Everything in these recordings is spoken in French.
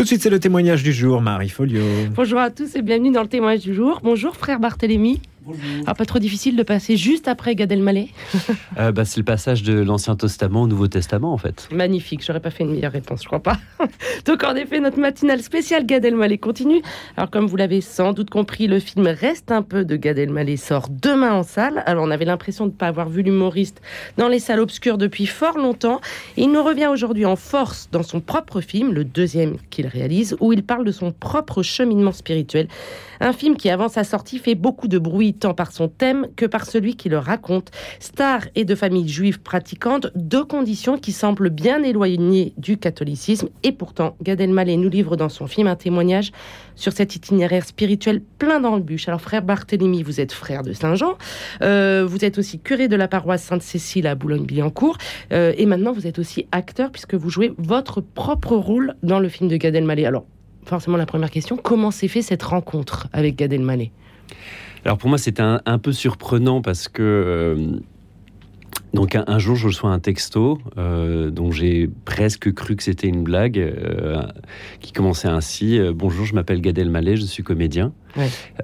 Tout de suite, c'est le témoignage du jour, Marie Folio. Bonjour à tous et bienvenue dans le témoignage du jour. Bonjour frère Barthélémy. Alors, pas trop difficile de passer juste après Gad Elmaleh? Euh, bah, C'est le passage de l'Ancien Testament au Nouveau Testament, en fait. Magnifique, j'aurais pas fait une meilleure réponse, je crois pas. Donc, en effet, notre matinale spéciale Gad Elmaleh continue. Alors, comme vous l'avez sans doute compris, le film Reste un peu de Gad Elmaleh sort demain en salle. Alors, on avait l'impression de ne pas avoir vu l'humoriste dans les salles obscures depuis fort longtemps. il nous revient aujourd'hui en force dans son propre film, le deuxième qu'il réalise, où il parle de son propre cheminement spirituel. Un film qui, avant sa sortie, fait beaucoup de bruit tant par son thème que par celui qui le raconte. Star et de famille juive pratiquante, deux conditions qui semblent bien éloignées du catholicisme. Et pourtant, Gad Elmaleh nous livre dans son film un témoignage sur cet itinéraire spirituel plein d'embûches. Alors, frère Barthélemy, vous êtes frère de Saint-Jean. Euh, vous êtes aussi curé de la paroisse Sainte-Cécile à Boulogne-Billancourt. Euh, et maintenant, vous êtes aussi acteur puisque vous jouez votre propre rôle dans le film de Gad Elmaleh. Alors, forcément, la première question, comment s'est fait cette rencontre avec Gad Elmaleh? Alors pour moi, c'était un, peu surprenant parce que euh, donc un, jour, je reçois un texto euh, dont j'ai presque cru que c'était une blague, euh, qui commençait ainsi Bonjour, je m'appelle Gad Elmaleh, je suis comédien.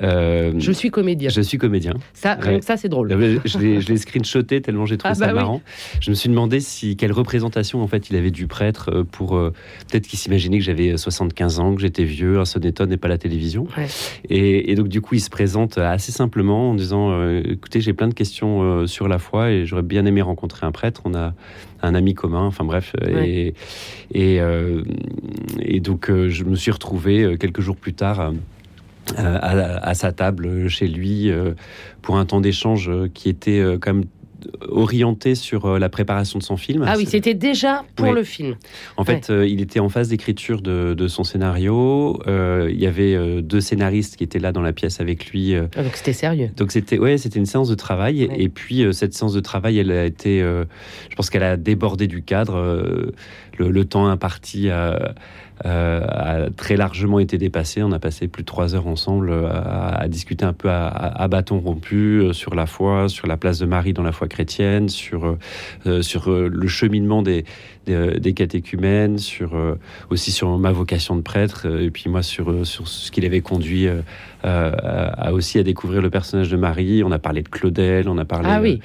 Euh, je suis comédien. Je suis comédien. Ça, ça c'est drôle. Je l'ai screenshoté tellement j'ai trouvé ah, ça bah marrant. Je me suis demandé si quelle représentation en fait il avait du prêtre euh, pour euh, peut-être qu'il s'imaginait que j'avais 75 ans, que j'étais vieux, un sonneton et pas la télévision. Et, donc du coup il se présente assez simplement en disant écoutez j'ai plein de questions sur la foi et j'aurais bien aimé rencontrer un prêtre. On a un ami commun. Enfin bref et et, et donc je me suis retrouvé quelques jours plus tard euh, à, sa table chez lui euh, pour un temps d'échange qui était euh, quand même orienté sur la préparation de son film. Ah oui, c'était déjà pour le film. En fait, il était en phase d'écriture de, son scénario. il y avait deux scénaristes qui étaient là dans la pièce avec lui. Ah, donc c'était sérieux. Donc c'était ouais, c'était une séance de travail. Et puis cette séance de travail, elle a été, je pense qu'elle a débordé du cadre. Le, le, temps imparti à euh, a très largement été dépassé. On a passé plus de trois heures ensemble euh, à, discuter un peu à, bâton rompu euh, sur la foi, sur la place de Marie dans la foi chrétienne, sur, sur le cheminement des, des, catéchumènes, sur, aussi sur ma vocation de prêtre, et puis moi sur, sur ce qui l'avait conduit à, aussi à découvrir le personnage de Marie. On a parlé de Claudel, on a parlé. Ah oui.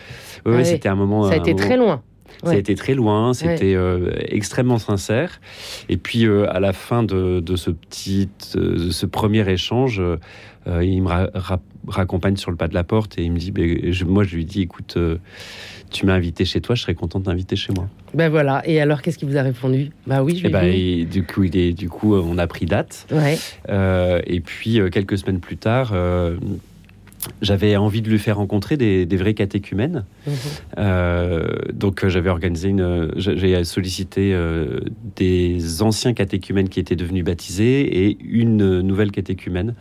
oui, c'était un moment. Ça a été très loin. Ça a été très loin, c'était euh, extrêmement sincère. Et puis euh, à la fin de, ce petit, euh, ce premier échange, il me raccompagne sur le pas de la porte et il me dit, ben, moi je lui dis, écoute, tu m'as invité chez toi, je serais content de t'inviter chez moi. Ben voilà. Et alors, qu'est-ce qu'il vous a répondu? Bah oui, je vais. Et, ben, du coup, il est, du coup, on a pris date. Ouais. et puis quelques semaines plus tard j'avais envie de lui faire rencontrer des, vrais catéchumènes. Mhm. Euh, donc euh, j'avais organisé une, j'ai sollicité euh, des anciens catéchumènes qui étaient devenus baptisés et une nouvelle catéchumène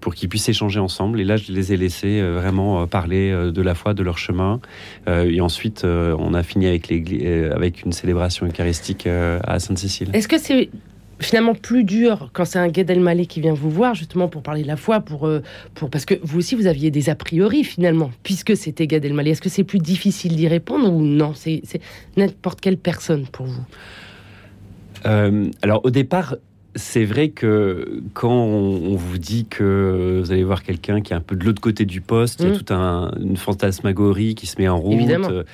pour qu'ils puissent échanger ensemble. Et là, je les ai laissés vraiment parler de la foi, de leur chemin. et ensuite, on a fini avec, avec une célébration eucharistique à Sainte-Cécile. Est-ce que c'est finalement plus dur quand c'est un Gad Elmaleh qui vient vous voir justement pour parler de la foi pour euh, pour parce que vous aussi vous aviez des a priori finalement puisque c'était Gad Elmaleh. Est-ce que c'est plus difficile d'y répondre ou non? C'est n'importe quelle personne pour vous. Euh, alors au départ c'est vrai que quand on, vous dit que vous allez voir quelqu'un qui est un peu de l'autre côté du poste, il y a mmh. toute une fantasmagorie qui se met en route, euh,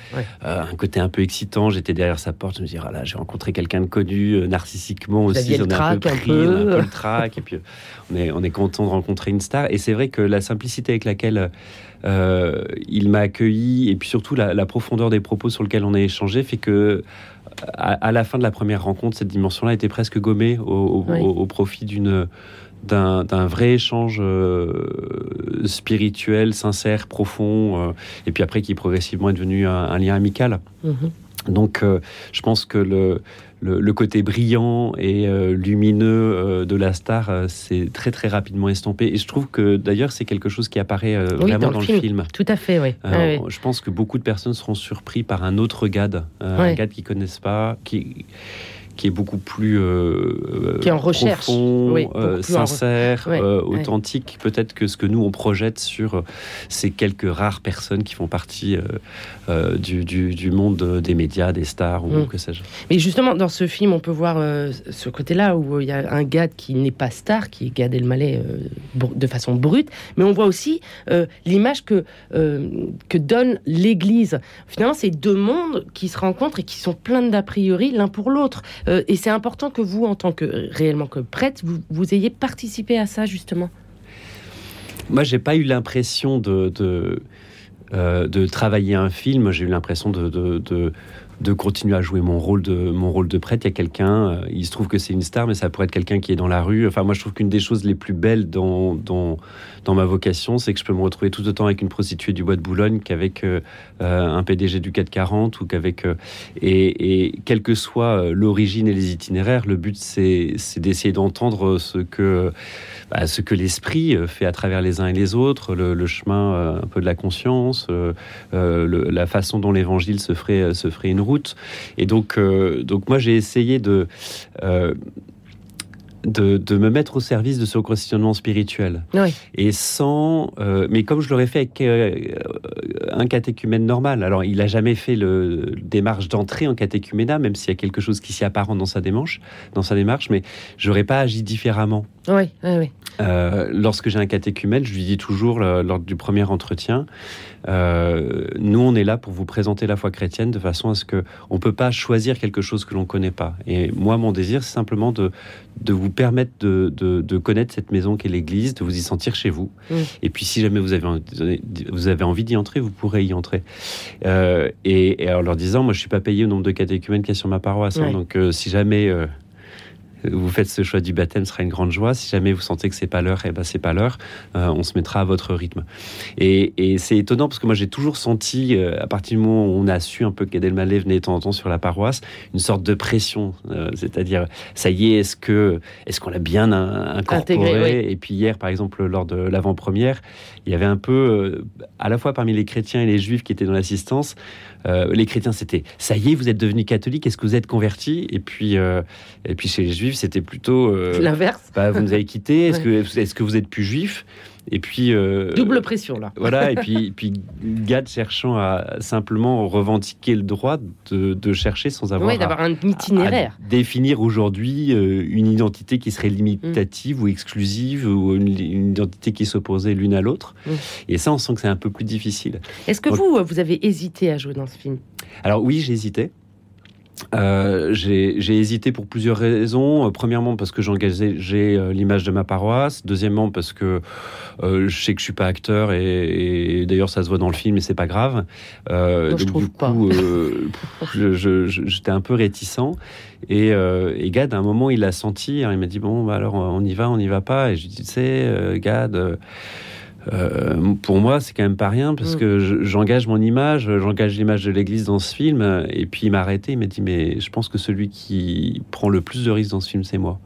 un côté un peu excitant. J'étais derrière sa porte, je me dis, ah là, j'ai rencontré quelqu'un de connu, euh, narcissiquement aussi, on a un peu pris, un peu. le trac, et puis on est, on est content de rencontrer une star. Et c'est vrai que la simplicité avec laquelle euh, il m'a accueilli, et puis surtout la, la, profondeur des propos sur lesquels on a échangé, fait que à, la fin de la première rencontre, cette dimension-là était presque gommée au, profit d'une d'un vrai échange euh, spirituel, sincère, profond, euh, et puis après qui progressivement est devenu un, lien amical. Mm-hmm. Donc, euh, je pense que le, le, côté brillant et lumineux de la star c'est très très rapidement estompé. Et je trouve que d'ailleurs c'est quelque chose qui apparaît vraiment dans, le, film. Tout à fait, oui. Je pense que beaucoup de personnes seront surpris par un autre Gad, un Gad qu'ils connaissent pas, qui qui est beaucoup plus euh, qui est en recherche, profond, oui, euh, en re- sincère, Ouais, euh, ouais. authentique, peut-être que ce que nous on projette sur euh, ces quelques rares personnes qui font partie euh, euh, du, du- du monde euh, des médias, des stars ou Mm. que sais-je. Mais justement, dans ce film, on peut voir euh, ce côté-là où euh, il y a un gars qui n'est pas star, qui est Gad Elmaleh euh, de façon brute, mais on voit aussi euh, l'image que, euh, que donne l'Église. Finalement, c'est deux mondes qui se rencontrent et qui sont pleins d'a priori l'un pour l'autre. Euh, et c'est important que vous, en tant que réellement que prêtre, vous, ayez participé à ça, justement. Moi, j'ai pas eu l'impression de, de, euh, travailler un film. J'ai eu l'impression de, de continuer à jouer mon rôle de, mon rôle de prêtre. Il y a quelqu'un, euh, il se trouve que c'est une star, mais ça pourrait être quelqu'un qui est dans la rue. Enfin, moi, je trouve qu'une des choses les plus belles dans, dans, dans ma vocation, c'est que je peux me retrouver tout autant avec une prostituée du bois de Boulogne qu'avec euh, euh, un PDG du 440 ou qu'avec. et, et quelle que soit l'origine et les itinéraires, le but, c'est d'essayer d'entendre ce que bah, ce que l'esprit fait à travers les uns et les autres, le, chemin un peu de la conscience, la façon dont l'évangile se ferait, se ferait une route. Et donc, euh, donc moi, j'ai essayé de, euh, de, de me mettre au service de ce questionnement spirituel. Oui. Et sans. euh, mais comme je l'aurais fait avec euh, un catéchumène normal. Alors, il n'a jamais fait le démarche d'entrée en catéchuménat, même s'il y a quelque chose qui s'y apparente dans sa démarche, dans sa démarche, mais j'aurais pas agi différemment. Oui, oui, oui. Euh, lorsque j'ai un catéchumène, je lui dis toujours lors du premier entretien, euh, nous on est là pour vous présenter la foi chrétienne de façon à ce que on peut pas choisir quelque chose que l'on connaît pas. Et moi mon désir c'est simplement de de vous permettre de, de, de connaître cette maison qu'est l'Église, de vous y sentir chez vous. Mm. Et puis si jamais vous avez envie- vous avez envie d'y entrer, vous pourrez y entrer. Euh, et, et en leur disant, moi je suis pas payé au nombre de catéchumènes qu'il y a sur ma paroisse, hein. Ouais. donc euh, si jamais vous faites ce choix du baptême, ce sera une grande joie. Si jamais vous sentez que c'est pas l'heure, eh ben c'est pas l'heure. Euh, on se mettra à votre rythme. Et, et c'est étonnant parce que moi j'ai toujours senti, euh, à partir du moment où on a su un peu qu'Adèle Mallet venait de temps en temps sur la paroisse, une sorte de pression. Euh, C'est-à-dire, ça y est, est-ce que est-ce qu'on l'a bien in- incorporé? Intégré, Et puis hier, par exemple, lors de l'avant-première, il y avait un peu, à la fois parmi les chrétiens et les juifs qui étaient dans l'assistance, les chrétiens c'était ça y est, vous êtes devenus catholiques, est-ce que vous êtes convertis? Et puis et puis chez les juifs c'était plutôt euh, L'inverse. bah, vous nous avez quittés, est-ce que est-ce que vous êtes plus juif Et puis euh, Double pression, là. voilà, et puis, puis Gad cherchant à simplement revendiquer le droit de, de chercher sans avoir Oui, d'avoir un à itinéraire. définir aujourd'hui euh, une identité qui serait limitative Mm. ou exclusive ou une, une identité qui s'opposait l'une à l'autre. Mm. Et ça, on sent que c'est un peu plus difficile. Est-ce que Donc- vous, vous avez hésité à jouer dans ce film? Alors oui, j'ai hésité. Euh, j'ai hésité pour plusieurs raisons. Euh, premièrement, parce que j'engageais j'ai, euh, l'image de ma paroisse. Deuxièmement, parce que je sais que je suis pas acteur et, et d'ailleurs ça se voit dans le film et c'est pas grave. Je donc trouve du coup, j'étais un peu réticent. Et, et Gad, à un moment, il a senti. hein, il m'a dit bon, bah alors on y va, on y va pas. Et je lui dis, tu sais, Gad. Euh, pour moi, c'est quand même pas rien parce Mm. que je- j'engage mon image, j'engage l'image de l'Église dans ce film. Et puis il m'a arrêté, il m'a dit mais je pense que celui qui prend le plus de risques dans ce film, c'est moi.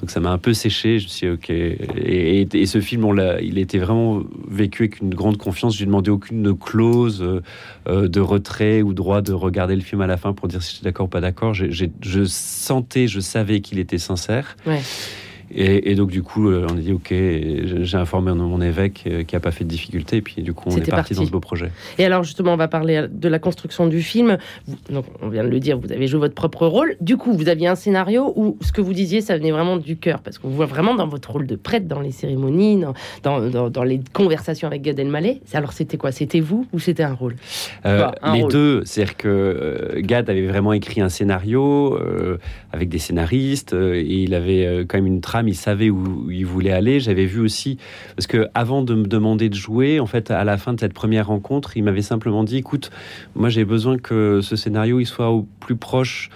Donc ça m'a un peu séché. Je me suis dit, ok. Et, et- et ce film, on l'a, il était vraiment vécu avec une grande confiance. Je lui ai demandé aucune clause euh, euh, de retrait ou droit de regarder le film à la fin pour dire si j'étais d'accord ou pas d'accord. Je sentais, je savais qu'il était sincère. Ouais. Et, et donc du coup, euh, on a dit ok. J'ai informé mon évêque euh, qui a pas fait de difficulté. Et puis du coup, on est C'était parti, parti. dans ce beau projet. Et alors justement, on va parler de la construction du film. Vous- donc, on vient de le dire, vous avez joué votre propre rôle. Du coup, vous aviez un scénario où ce que vous disiez, ça venait vraiment du cœur, parce qu'on voit vraiment dans votre rôle de prêtre, dans les cérémonies, dans, dans, dans- dans les conversations avec Gad Elmaleh. Alors c'était quoi? C'était vous ou c'était un rôle? Euh, un les rôle. deux, c'est-à-dire que euh, Gad avait vraiment écrit un scénario euh, avec des scénaristes euh, et il avait euh, quand même une il savait où il voulait aller. J'avais vu aussi parce que avant de me demander de jouer, en fait, à la fin de cette première rencontre, il m'avait simplement dit "Écoute, moi j'ai besoin que ce scénario il soit au plus proche."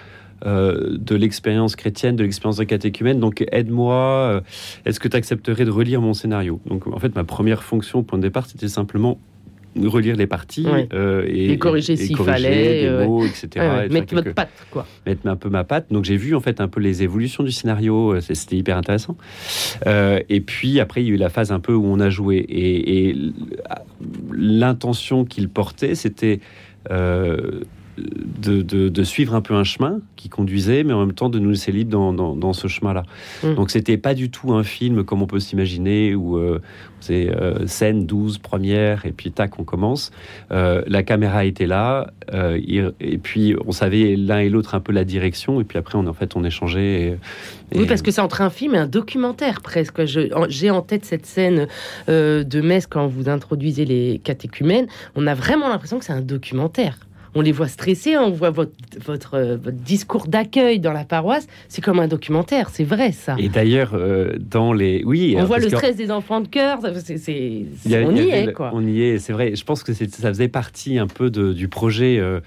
euh, de l'expérience chrétienne, de l'expérience de catéchumène. Donc aide-moi. euh, Est-ce que tu accepterais de relire mon scénario? Donc en fait, ma première fonction point de départ, c'était simplement relire les parties Ouais. euh, et, Et corriger s'il fallait, des euh, mots, etc. Ouais, et Mettre votre patte, quoi. mettre un peu ma patte. Donc j'ai vu en fait un peu les évolutions du scénario. euh, C'était hyper intéressant. Euh, et puis après il y a eu la phase un peu où on a joué et, l'intention qu'il portait c'était euh, de, de, suivre un peu un chemin qui conduisait, mais en même temps de nous laisser libres dans, dans, ce chemin-là. Mm. Donc c'était pas du tout un film comme on peut s'imaginer où euh, c'est euh, scène 12, première, et puis tac, on commence. Euh, la caméra était là, et, puis on savait l'un et l'autre un peu la direction, et puis après on, en fait on échangeait. Oui, parce que c'est entre un film et un documentaire presque. J'ai en tête cette scène de Metz quand vous introduisez les catéchumènes. On a vraiment l'impression que c'est un documentaire on les voit stressés, on voit votre, votre, euh, discours d'accueil dans la paroisse. C'est comme un documentaire, c'est vrai ça. Et d'ailleurs, euh, dans les. Oui. On voit le stress des enfants de cœur, c'est, on y, est, quoi. On y est, c'est vrai. Je pense que ça faisait partie un peu du projet. Euh,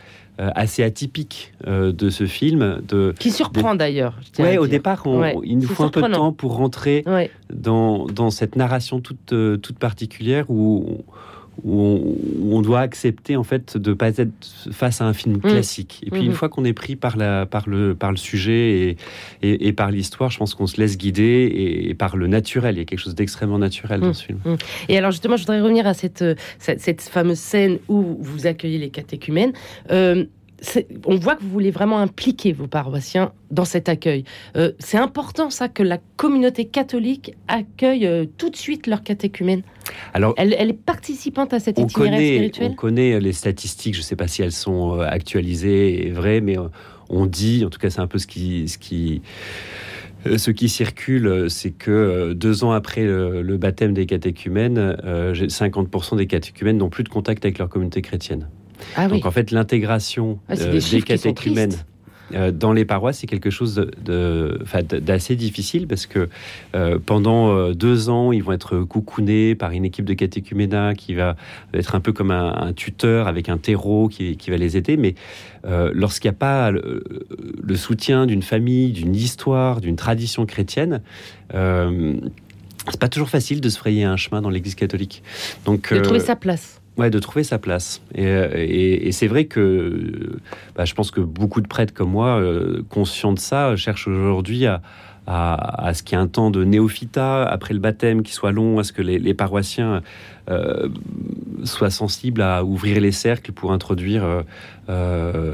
assez atypique de ce film. De, qui surprend d'ailleurs. Oui, au départ, il nous faut un peu de temps pour rentrer dans, dans, cette narration toute, toute particulière où où on, doit accepter en fait de pas être face à un film mmh. classique. Et puis une mmh. fois qu'on est pris par, la, par, le, par le sujet et, et, par l'histoire, je pense qu'on se laisse guider et, par le naturel. Il y a quelque chose d'extrêmement naturel dans mmh. ce film. Et alors justement, je voudrais revenir à cette, cette, fameuse scène où vous accueillez les catéchumènes. Euh, on voit que vous voulez vraiment impliquer vos paroissiens dans cet accueil. Euh, c'est important ça que la communauté catholique accueille euh, tout de suite leur catéchumène. Alors, elle, est participante à cet itinéraire spirituel. On connaît les statistiques. Je ne sais pas si elles sont euh, actualisées et vraies, mais on dit, en tout cas, c'est un peu ce qui, ce qui ce qui circule, c'est que deux ans après le, baptême des catéchumènes, 50% des catéchumènes n'ont plus de contact avec leur communauté chrétienne. Ah Donc en fait, l'intégration ah, euh, des catéchumènes euh, dans les paroisses, c'est quelque chose d'assez difficile parce que euh, pendant deux ans, ils vont être coucounés par une équipe de catéchuménat qui va être un peu comme un, tuteur avec un terreau qui, va les aider. Mais lorsqu'il n'y a pas le, soutien d'une famille, d'une histoire, d'une tradition chrétienne, c'est pas toujours facile de se frayer un chemin dans l'Église catholique. Donc, de trouver sa place. Ouais, de trouver sa place. Et, c'est vrai que bah, je pense que beaucoup de prêtres comme moi, euh, conscients de ça, cherchent aujourd'hui à, à, ce qu'il y ait un temps de néophyta après le baptême qui soit long, à ce que les, paroissiens euh, soient sensibles à ouvrir les cercles pour introduire euh, euh,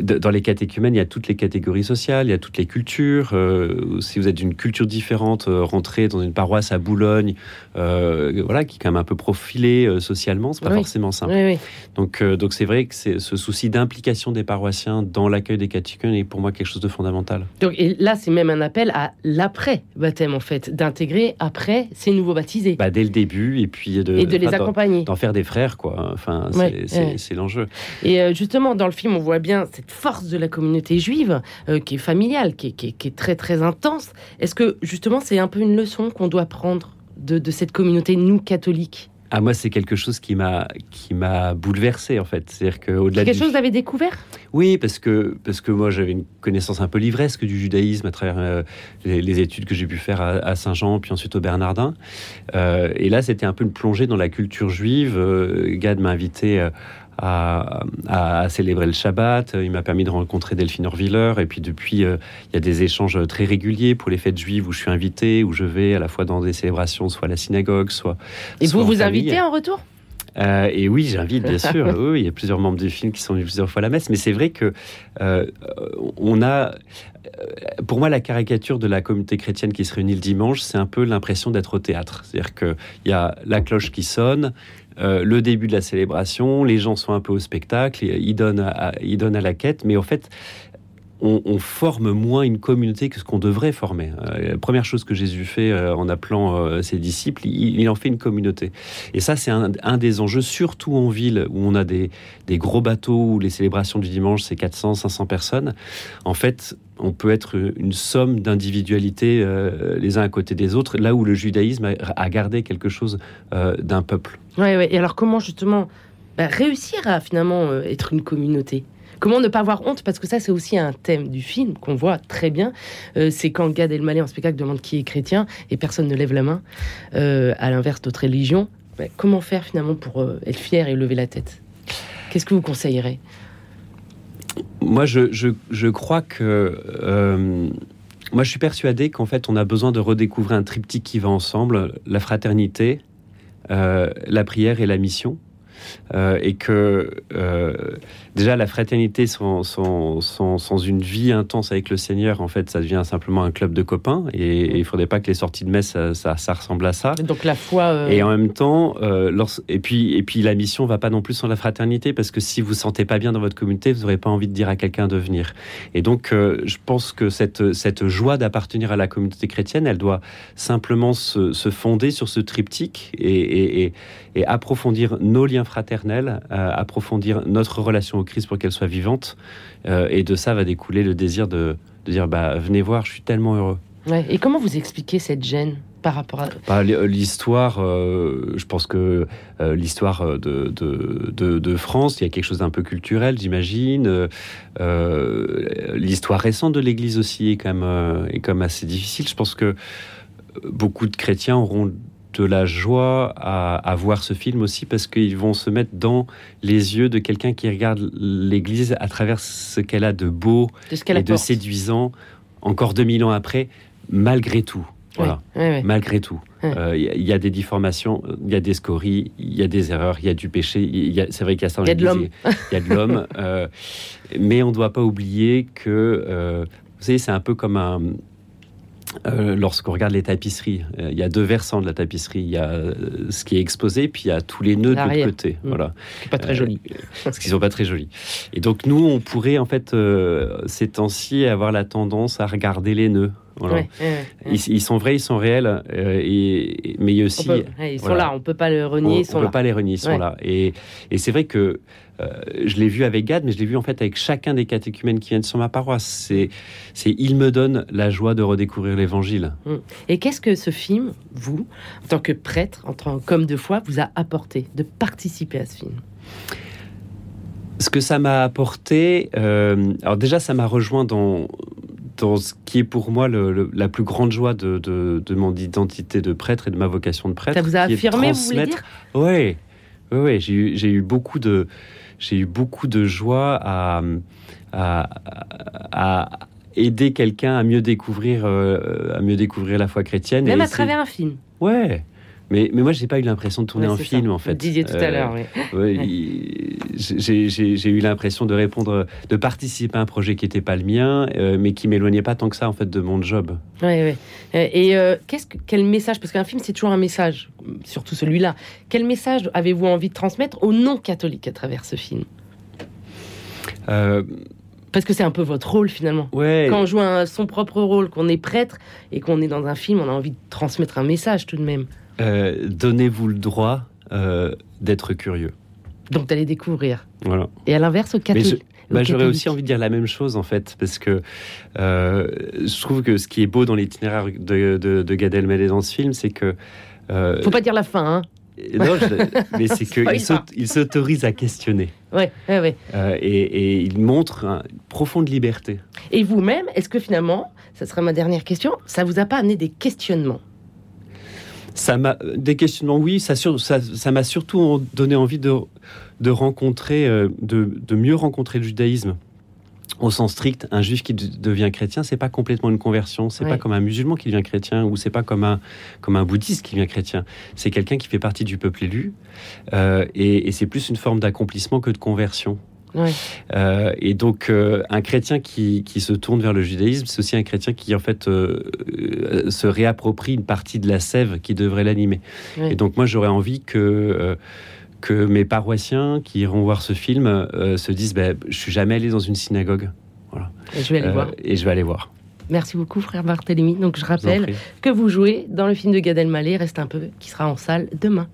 dans les catéchumènes, il y a toutes les catégories sociales, il y a toutes les cultures. Euh, si vous êtes d'une culture différente, euh, rentrer dans une paroisse à Boulogne, voilà, qui est quand même un peu profilée socialement, c'est pas forcément simple. Donc, donc c'est vrai que c'est ce souci d'implication des paroissiens dans l'accueil des catéchumènes est pour moi quelque chose de fondamental. Donc, et là, c'est même un appel à l'après baptême en fait, d'intégrer après ces nouveaux baptisés. Bah, dès le début et puis de, et de les accompagner, d'en faire des frères quoi. Enfin, c'est l'enjeu. Et justement, dans le film, on voit bien cette force de la communauté juive, euh, qui est familiale, qui est, très très intense. Est-ce que justement, c'est un peu une leçon qu'on doit prendre de, cette communauté, nous, catholiques? Ah, moi, c'est quelque chose qui m'a qui m'a bouleversé en fait. C'est-à-dire que au-delà quelque chose que vous avez découvert? Oui, parce que parce que moi j'avais une connaissance un peu livresque du judaïsme à travers euh, les, études que j'ai pu faire à, Saint-Jean, puis ensuite au Bernardin. Euh, et là, c'était un peu une plongée dans la culture juive. Gad m'a invité à, célébrer le Shabbat. Il m'a permis de rencontrer Delphine Orviller. Et puis depuis, euh, il y a des échanges très réguliers pour les fêtes juives où je suis invité, où je vais à la fois dans des célébrations, soit à la synagogue, soit. Et vous vous invitez en retour? Euh, et oui, j'invite bien sûr. oui, il y a plusieurs membres du film qui sont venus plusieurs fois à la messe, mais c'est vrai que euh, on a, pour moi, la caricature de la communauté chrétienne qui se réunit le dimanche, c'est un peu l'impression d'être au théâtre. C'est-à-dire qu'il y a la cloche qui sonne, euh, le début de la célébration, les gens sont un peu au spectacle, ils donnent à, ils donnent à la quête, mais en fait, on, forme moins une communauté que ce qu'on devrait former. Euh, première chose que Jésus fait euh, en appelant ses disciples, il, en fait une communauté. Et ça, c'est un, des enjeux, surtout en ville où on a des, gros bateaux où les célébrations du dimanche, c'est 400, 500 personnes. En fait, on peut être une somme d'individualités euh, les uns à côté des autres, là où le judaïsme a, gardé quelque chose euh, d'un peuple. Oui, ouais. et alors comment justement bah, réussir à finalement euh, être une communauté? Comment ne pas avoir honte? Parce que ça, c'est aussi un thème du film qu'on voit très bien. c'est quand Gad Elmaleh en spectacle demande qui est chrétien et personne ne lève la main, à l'inverse d'autres religions. Bah, comment faire finalement pour être fier et lever la tête? Qu'est-ce que vous conseillerez? Moi, je, crois que. Euh, moi, je suis persuadé qu'en fait, on a besoin de redécouvrir un triptyque qui va ensemble la fraternité, euh, la prière et la mission. Euh, et que euh, déjà la fraternité sans, sans, sans, sans, une vie intense avec le Seigneur, en fait, ça devient simplement un club de copains et, et il faudrait pas que les sorties de messe ça, ça, ça ressemble à ça. Donc la foi. euh, Et en même temps, lors- et puis et puis la mission va pas non plus sans la fraternité parce que si vous sentez pas bien dans votre communauté, vous n'aurez pas envie de dire à quelqu'un de venir. Et donc, je pense que cette cette joie d'appartenir à la communauté chrétienne, elle doit simplement se, se fonder sur ce triptyque et, et approfondir nos liens fraternels, euh, approfondir notre relation au Christ pour qu'elle soit vivante. Euh, et de ça va découler le désir de, de dire bah venez voir, je suis tellement heureux. ouais. Et comment vous expliquez cette gêne par rapport à. Bah, L'histoire, euh, je pense que euh, l'histoire de, de, de, de France, il y a quelque chose d'un peu culturel, j'imagine. Euh, l'histoire récente de l'Église aussi est quand même, est quand même assez difficile. Je pense que beaucoup de chrétiens auront de la joie à, à voir ce film aussi parce qu'ils vont se mettre dans les yeux de quelqu'un qui regarde l'Église à travers ce qu'elle a de beau de ce et de apporte séduisant encore 2000 ans après, malgré tout. Voilà malgré tout. Ouais. Euh, Il y, a- il y a des déformations, il y a des scories, il y a des erreurs, il y a du péché. il C'est vrai qu'il y a ça Il y a de l'Église, Il y a de l'homme. euh, mais on ne doit pas oublier que, euh, vous savez, c'est un peu comme un... euh, Lorsqu'on regarde les tapisseries, euh, il y a deux versants de la tapisserie. Il y a euh, ce qui est exposé, puis il y a tous les nœuds de l'autre côté. Mm. Voilà C'est pas très joli. parce qu'ils sont pas très jolis. Et donc nous, on pourrait en fait ces temps-ci avoir la tendance à regarder les nœuds. Voilà. Ouais, ouais, ouais. Ils, ils sont vrais, ils sont réels, euh, et, mais il y a aussi peut- ils sont voilà. là, on peut pas le renier, on ils sont peut là. pas les renier, ils sont là. Et, et c'est vrai que euh, je l'ai vu avec Gad, mais je l'ai vu en fait avec chacun des catéchumènes qui viennent sur ma paroisse. C'est, c'est il me donne la joie de redécouvrir l'Évangile. Et qu'est-ce que ce film, vous, en tant que prêtre, en tant qu'homme de foi, vous a apporté de participer à ce film? Ce que ça m'a apporté, euh, alors déjà ça m'a rejoint dans dans ce qui est pour moi le- le- la plus grande joie de, de, de mon identité de prêtre et de ma vocation de prêtre. Ça vous a affirmé, vous voulez dire? Ouais, ouais, ouais, j'ai eu, beaucoup de, j'ai eu beaucoup de joie à, à, à aider quelqu'un à mieux découvrir, euh, à mieux découvrir la foi chrétienne. Même et à travers un film. Ouais. Mais, mais moi, j'ai pas eu l'impression de tourner Ouais, un film, ça. en fait. Vous disiez tout à Euh, l'heure, oui. Ouais, j'ai- eu l'impression de répondre, de participer à un projet qui n'était pas le mien, euh, mais qui m'éloignait pas tant que ça en fait de mon job. Ouais, ouais. Euh, Et qu'est-ce que, quel message Parce qu'un film, c'est toujours un message, surtout celui-là. Quel message avez-vous envie de transmettre aux non-catholiques à travers ce film? Euh, Parce que c'est un peu votre rôle finalement. ouais. Quand on joue un- son propre rôle, qu'on est prêtre et qu'on est dans un film, on a envie de transmettre un message tout de même. Euh, Donnez-vous le droit euh, d'être curieux. Donc d'aller découvrir. Voilà. Et à l'inverse, au catholique. bah, j'aurais aussi envie de dire la même chose en fait, parce que euh, je trouve que ce qui est beau dans l'itinéraire de, de, de Gad Elmaleh dans ce film, c'est que Faut pas dire la fin, hein non, je- mais c'est qu'il s'aut- il s'autorise à questionner Ouais, ouais, ouais. Euh, et, et il montre une profonde liberté. Et vous-même, est-ce que finalement, ça sera ma dernière question, ça vous a pas amené des questionnements? Ça m'a des questionnements, oui. Ça sur- ça ça m'a surtout donné envie de de rencontrer, euh, de, de mieux rencontrer le judaïsme. Au sens strict, un juif qui de- devient chrétien, c'est pas complètement une conversion. C'est Ouais. pas comme un musulman qui devient chrétien, ou c'est pas comme un comme un bouddhiste qui devient chrétien. C'est quelqu'un qui fait partie du peuple élu, euh, et, et c'est plus une forme d'accomplissement que de conversion. Euh, et donc, euh, un chrétien qui, qui se tourne vers le judaïsme, c'est aussi un chrétien qui, en fait, euh, se réapproprie une partie de la sève qui devrait l'animer. Et donc, moi, j'aurais envie que, que mes paroissiens qui iront voir ce film euh, se disent ben, Je suis jamais allé dans une synagogue. Et je vais aller Euh, voir. Et je vais aller voir. Merci beaucoup, frère Barthélemy. Donc je vous rappelle que vous jouez dans le film de Gad Elmaleh, Reste un peu, qui sera en salle demain.